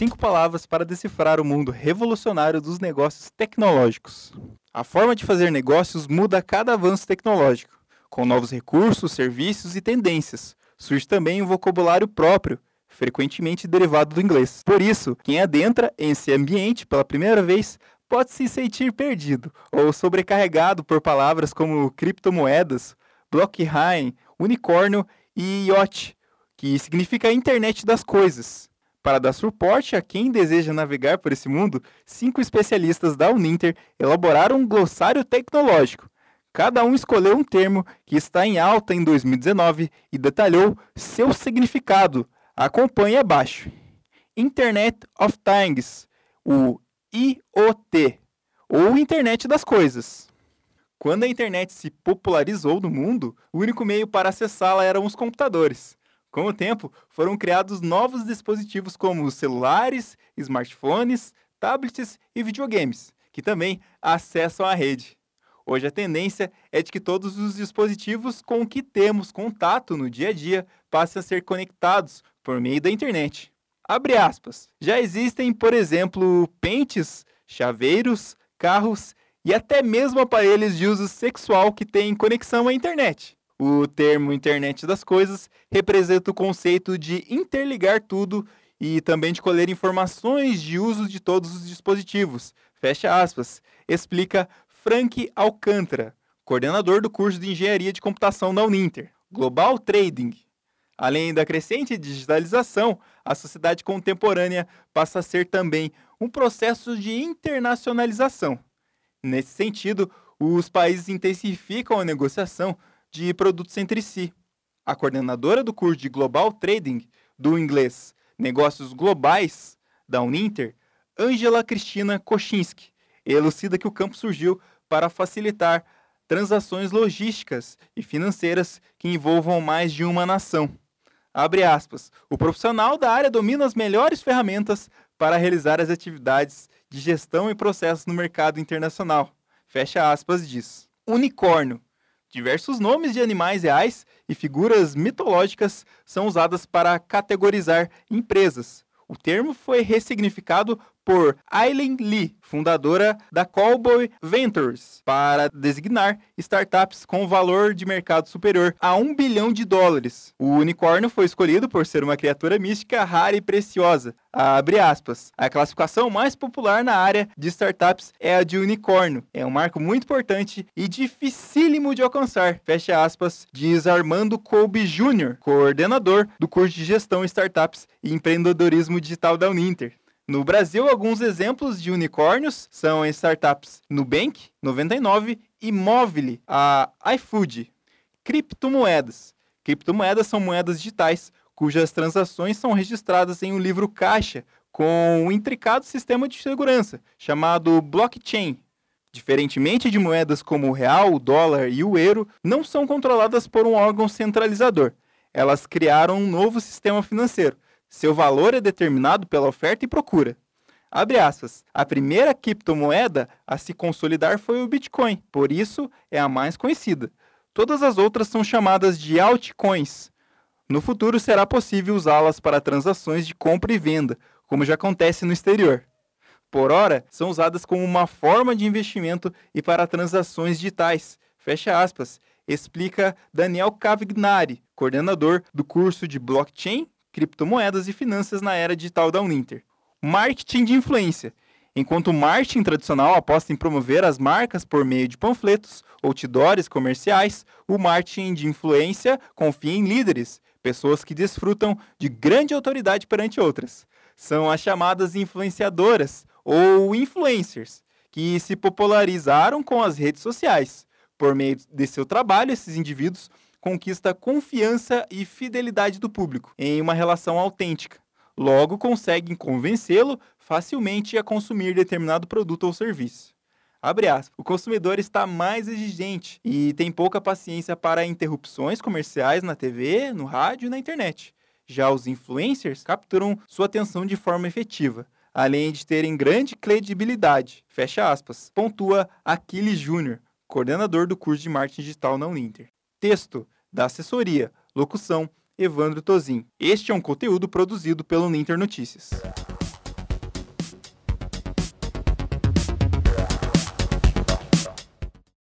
cinco palavras para decifrar o mundo revolucionário dos negócios tecnológicos. A forma de fazer negócios muda a cada avanço tecnológico. Com novos recursos, serviços e tendências, surge também um vocabulário próprio, frequentemente derivado do inglês. Por isso, quem adentra em esse ambiente pela primeira vez pode se sentir perdido ou sobrecarregado por palavras como criptomoedas, blockchain, unicórnio e yacht, que significa internet das coisas. Para dar suporte a quem deseja navegar por esse mundo, cinco especialistas da Uninter elaboraram um glossário tecnológico. Cada um escolheu um termo que está em alta em 2019 e detalhou seu significado. Acompanhe abaixo. Internet of Things, o IoT, ou Internet das Coisas. Quando a internet se popularizou no mundo, o único meio para acessá-la eram os computadores. Com o tempo, foram criados novos dispositivos como celulares, smartphones, tablets e videogames, que também acessam a rede. Hoje a tendência é de que todos os dispositivos com que temos contato no dia a dia passem a ser conectados por meio da internet. Abre aspas. Já existem, por exemplo, pentes, chaveiros, carros e até mesmo aparelhos de uso sexual que têm conexão à internet. O termo internet das coisas representa o conceito de interligar tudo e também de colher informações de uso de todos os dispositivos. Fecha aspas. Explica Frank Alcântara, coordenador do curso de Engenharia de Computação da Uninter. Global Trading. Além da crescente digitalização, a sociedade contemporânea passa a ser também um processo de internacionalização. Nesse sentido, os países intensificam a negociação de produtos entre si. A coordenadora do curso de Global Trading, do inglês Negócios Globais, da Uninter, Angela Cristina Kochinski, elucida que o campo surgiu para facilitar transações logísticas e financeiras que envolvam mais de uma nação. Abre aspas. O profissional da área domina as melhores ferramentas para realizar as atividades de gestão e processos no mercado internacional. Fecha aspas diz. Unicórnio. Diversos nomes de animais reais e figuras mitológicas são usadas para categorizar empresas. O termo foi ressignificado por Aileen Lee, fundadora da Cowboy Ventures, para designar startups com valor de mercado superior a um bilhão de dólares. O unicórnio foi escolhido por ser uma criatura mística rara e preciosa. Abre aspas. A classificação mais popular na área de startups é a de unicórnio. É um marco muito importante e dificílimo de alcançar. Fecha aspas, diz Armando Colby Jr., coordenador do curso de gestão startups e empreendedorismo digital da Uninter. No Brasil, alguns exemplos de unicórnios são as startups Nubank, 99 e Movile, a iFood. Criptomoedas. Criptomoedas são moedas digitais cujas transações são registradas em um livro caixa com um intricado sistema de segurança chamado blockchain. Diferentemente de moedas como o real, o dólar e o euro, não são controladas por um órgão centralizador. Elas criaram um novo sistema financeiro, seu valor é determinado pela oferta e procura. Abre aspas. A primeira criptomoeda a se consolidar foi o Bitcoin, por isso é a mais conhecida. Todas as outras são chamadas de altcoins. No futuro será possível usá-las para transações de compra e venda, como já acontece no exterior. Por ora, são usadas como uma forma de investimento e para transações digitais. Fecha aspas. Explica Daniel Cavignari, coordenador do curso de Blockchain criptomoedas e finanças na era digital da Uninter. Marketing de influência. Enquanto o marketing tradicional aposta em promover as marcas por meio de panfletos, outdoors comerciais, o marketing de influência confia em líderes, pessoas que desfrutam de grande autoridade perante outras. São as chamadas influenciadoras ou influencers, que se popularizaram com as redes sociais. Por meio de seu trabalho, esses indivíduos conquista confiança e fidelidade do público em uma relação autêntica. Logo, conseguem convencê-lo facilmente a consumir determinado produto ou serviço. Aspas. O consumidor está mais exigente e tem pouca paciência para interrupções comerciais na TV, no rádio e na internet. Já os influencers capturam sua atenção de forma efetiva, além de terem grande credibilidade. Fecha aspas. Pontua Aquiles Júnior, coordenador do curso de marketing digital na Uninter. Texto da assessoria. Locução: Evandro Tozin. Este é um conteúdo produzido pelo Ninter Notícias.